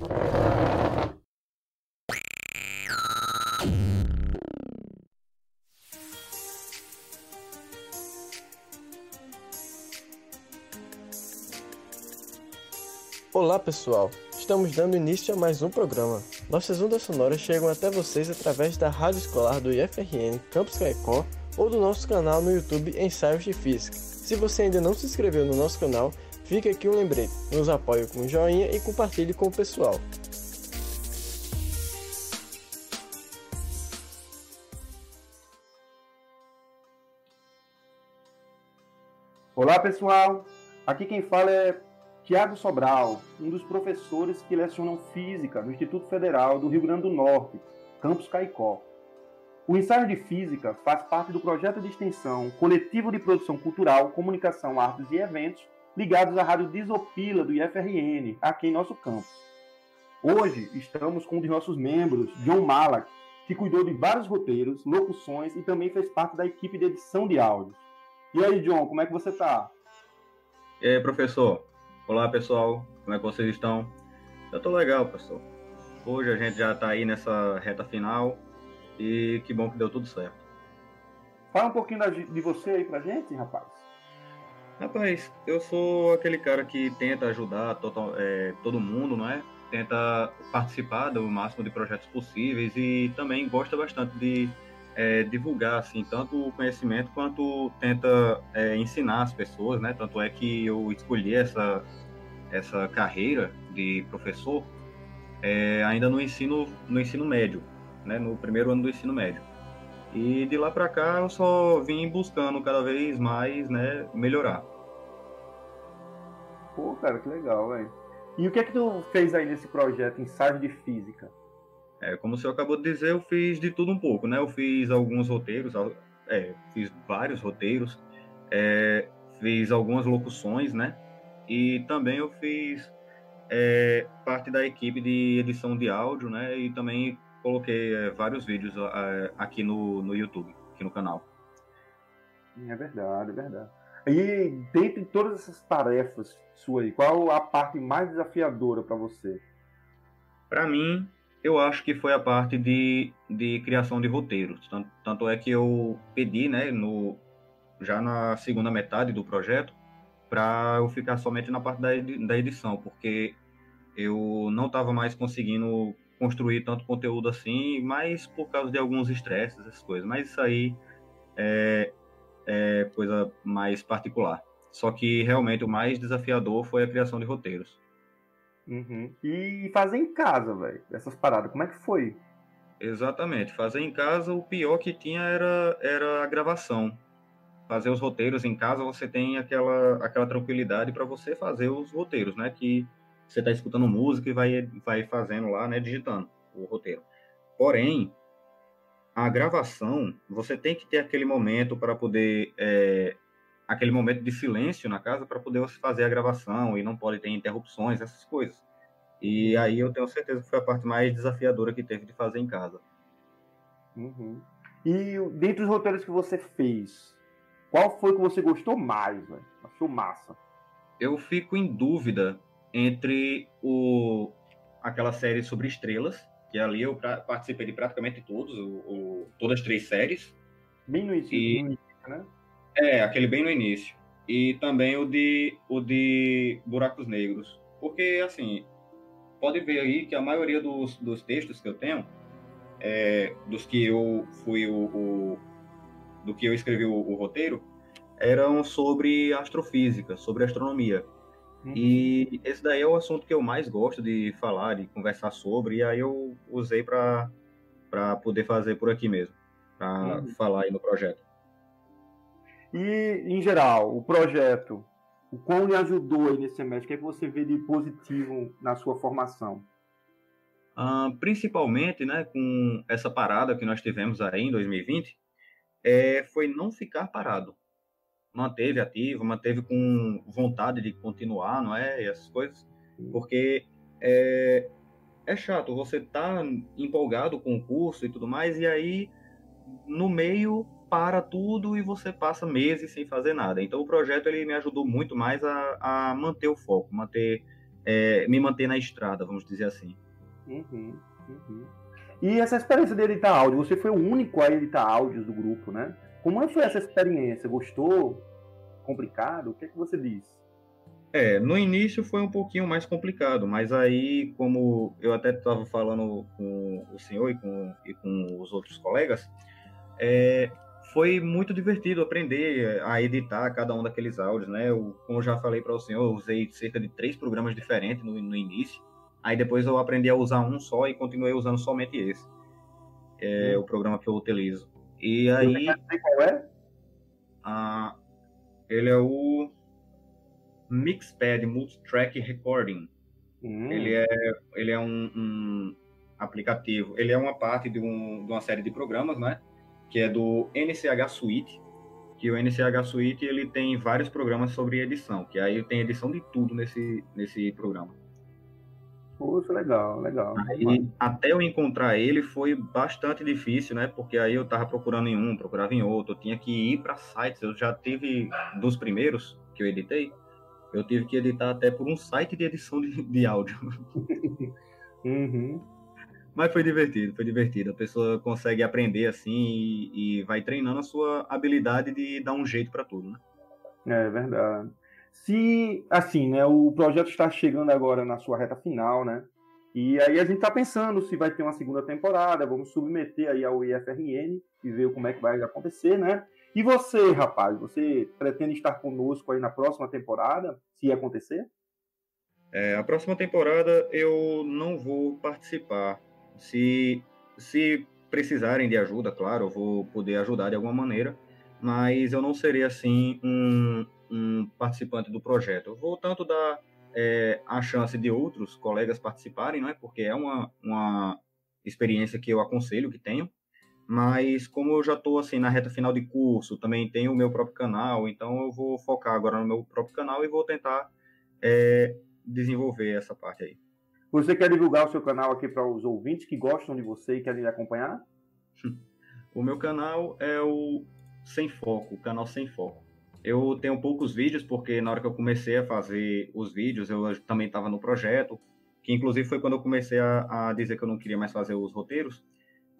Olá pessoal, estamos dando início a mais um programa. Nossas ondas sonoras chegam até vocês através da rádio escolar do IFRN Campus Caicó ou do nosso canal no YouTube Ensaios de Física. Se você ainda não se inscreveu no nosso canal, fica aqui um lembrete, nos apoie com um joinha e compartilhe com o pessoal. Olá pessoal, aqui quem fala é Tiago Sobral, um dos professores que lecionam Física no Instituto Federal do Rio Grande do Norte, Campus Caicó. O ensaio de Física faz parte do projeto de extensão Coletivo de Produção Cultural, Comunicação, Artes e Eventos, ligados à Rádio Disopila do IFRN, aqui em nosso campus. Hoje estamos com um de nossos membros, John Malak, que cuidou de vários roteiros, locuções e também fez parte da equipe de edição de áudios. E aí, John, como é que você está? E aí, professor? Olá pessoal, como é que vocês estão? Eu tô legal, pessoal. Hoje a gente já tá aí nessa reta final e que bom que deu tudo certo. Fala um pouquinho de você aí pra gente, rapaz. Rapaz, eu sou aquele cara que tenta ajudar total, é, todo mundo, não é? Tenta participar do máximo de projetos possíveis e também gosta bastante de é, divulgar assim tanto o conhecimento quanto tenta é, ensinar as pessoas, né? Tanto é que eu escolhi essa essa carreira de professor é, ainda no ensino no ensino médio, né? No primeiro ano do ensino médio. E de lá para cá eu só vim buscando cada vez mais, né? Melhorar. Pô, cara, que legal, velho. E o que é que tu fez aí nesse projeto Ensaio de Física? É, como o senhor acabou de dizer, eu fiz de tudo um pouco, né? Eu fiz alguns roteiros, é, fiz vários roteiros, é, fiz algumas locuções, né? E também eu fiz é, parte da equipe de edição de áudio, né? E também coloquei é, vários vídeos é, aqui no, no YouTube, aqui no canal. É verdade, é verdade. E dentre todas essas tarefas suas, qual a parte mais desafiadora para você? Para mim, eu acho que foi a parte de, de criação de roteiros. Tanto, tanto é que eu pedi, né, no, já na segunda metade do projeto, para eu ficar somente na parte da, da edição, porque eu não estava mais conseguindo construir tanto conteúdo assim, mas por causa de alguns estresses, essas coisas. Mas isso aí é, é coisa mais particular. Só que realmente o mais desafiador foi a criação de roteiros. Uhum. E fazer em casa, velho, essas paradas, como é que foi? Exatamente, fazer em casa, o pior que tinha era, era a gravação. Fazer os roteiros em casa, você tem aquela, aquela tranquilidade para você fazer os roteiros, né? Que você está escutando música e vai, vai fazendo lá, né? Digitando o roteiro. Porém, a gravação, você tem que ter aquele momento para poder. É, aquele momento de silêncio na casa para poder fazer a gravação e não pode ter interrupções, essas coisas. E aí eu tenho certeza que foi a parte mais desafiadora que teve de fazer em casa. Uhum. E dentre os roteiros que você fez, qual foi que você gostou mais, velho? Achou massa? Eu fico em dúvida entre o aquela série sobre estrelas, que ali eu pra, participei de praticamente todos, o, o, todas as três séries. Bem no início, e... no início né? É, aquele bem no início. E também o de, o de Buracos Negros. Porque, assim, pode ver aí que a maioria dos, dos textos que eu tenho, é, dos que eu fui o, o do que eu escrevi o, o, roteiro, eram sobre astrofísica, sobre astronomia. Uhum. E esse daí é o assunto que eu mais gosto de falar, de conversar sobre, e aí eu usei para poder fazer por aqui mesmo, para uhum. falar aí no projeto. E, em geral, o projeto, o quão lhe ajudou aí nesse semestre? O que, é que você vê de positivo na sua formação? Ah, principalmente, né, com essa parada que nós tivemos aí em 2020, é, foi não ficar parado. Manteve ativo, manteve com vontade de continuar, não é? E essas coisas. Porque é, é chato, você tá empolgado com o curso e tudo mais, e aí no meio para tudo e você passa meses sem fazer nada. Então o projeto ele me ajudou muito mais a, a manter o foco, manter é, me manter na estrada, vamos dizer assim. Uhum, uhum. E essa experiência de editar áudio, você foi o único a editar áudios do grupo, né? Como foi essa experiência? Gostou? Complicado? O que é que você diz? É, no início foi um pouquinho mais complicado, mas aí, como eu até estava falando com o senhor e com, e com os outros colegas, é, foi muito divertido aprender a editar cada um daqueles áudios, né? Eu, como eu já falei para o senhor, eu usei cerca de três programas diferentes no, no, início, aí depois eu aprendi a usar um só e continuei usando somente esse, é hum. o programa que eu utilizo. E aí... Qual é? Ah, ele é o Mixpad Multitrack Recording. Hum. Ele é, ele é um, um, aplicativo, ele é uma parte de, um, de uma série de programas, né? Que é do NCH Suite, que o NCH Suite ele tem vários programas sobre edição, que aí tem edição de tudo nesse, nesse programa. Poxa, legal, legal. Aí, até eu encontrar ele foi bastante difícil, né? Porque aí eu tava procurando em um, procurava em outro, eu tinha que ir para sites. Eu já tive dos primeiros que eu editei, eu tive que editar até por um site de edição de, de áudio. uhum. Mas foi divertido, foi divertido. A pessoa consegue aprender assim e, e vai treinando a sua habilidade de dar um jeito para tudo, né? É verdade. Se, assim, né, o projeto está chegando agora na sua reta final, né? E aí a gente está pensando se vai ter uma segunda temporada, vamos submeter aí ao IFRN e ver como é que vai acontecer, né? E você, rapaz, você pretende estar conosco aí na próxima temporada, se acontecer? É, a próxima temporada eu não vou participar. Se, se precisarem de ajuda, claro, eu vou poder ajudar de alguma maneira, mas eu não serei assim um, um participante do projeto. Eu vou tanto dar é, a chance de outros colegas participarem, não é? Porque é uma, uma experiência que eu aconselho que tenham, mas como eu já estou assim na reta final de curso, também tenho o meu próprio canal, então eu vou focar agora no meu próprio canal e vou tentar é, desenvolver essa parte aí. Você quer divulgar o seu canal aqui para os ouvintes que gostam de você e querem acompanhar? O meu canal é o Sem Foco, o canal Sem Foco. Eu tenho poucos vídeos porque na hora que eu comecei a fazer os vídeos, eu também estava no projeto, que inclusive foi quando eu comecei a, a dizer que eu não queria mais fazer os roteiros.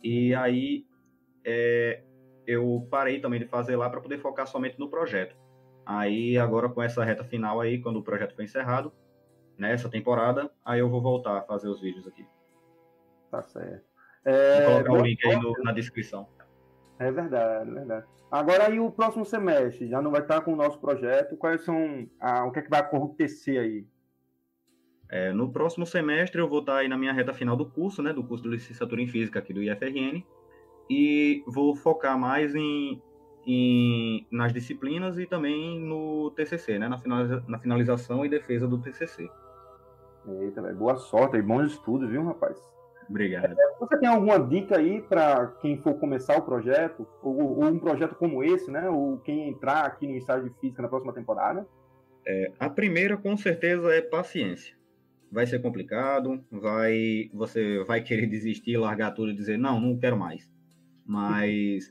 E aí é, eu parei também de fazer lá para poder focar somente no projeto. Aí agora com essa reta final aí, quando o projeto foi encerrado, nessa temporada, aí eu vou voltar a fazer os vídeos aqui. Tá certo. É, vou colocar o link aí no, na descrição. É verdade, é verdade. Agora aí o próximo semestre já não vai estar com o nosso projeto. Quais são ah, o que é que vai acontecer aí? É, no próximo semestre eu vou estar aí na minha reta final do curso, né, do curso de licenciatura em física aqui do IFRN e vou focar mais em, em, nas disciplinas e também no TCC, né, na, finaliza, na finalização e defesa do TCC. Eita, véio, boa sorte e bons estudos, viu, rapaz? Obrigado. É, você tem alguma dica aí para quem for começar o projeto, ou, ou, um projeto como esse, né, ou quem entrar aqui no estágio de física na próxima temporada? É, a primeira, com certeza, é paciência. Vai ser complicado, vai, você vai querer desistir, largar tudo e dizer não, não quero mais. Mas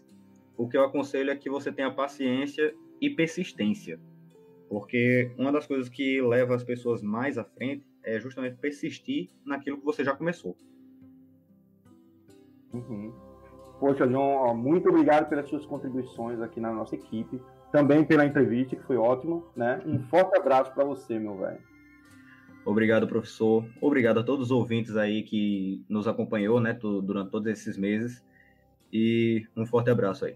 o que eu aconselho é que você tenha paciência e persistência. Porque uma das coisas que leva as pessoas mais à frente é justamente persistir naquilo que você já começou. Uhum. Poxa, John, muito obrigado pelas suas contribuições aqui na nossa equipe. Também pela entrevista, que foi ótima. Né? Um forte abraço para você, meu velho. Obrigado, professor. Obrigado a todos os ouvintes aí que nos acompanhou né, durante todos esses meses. E um forte abraço aí.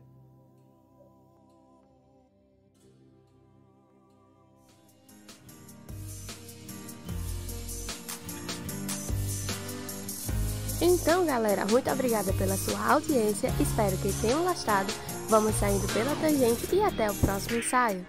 Então, galera, muito obrigada pela sua audiência. Espero que tenham gostado. Vamos saindo pela tangente e até o próximo ensaio.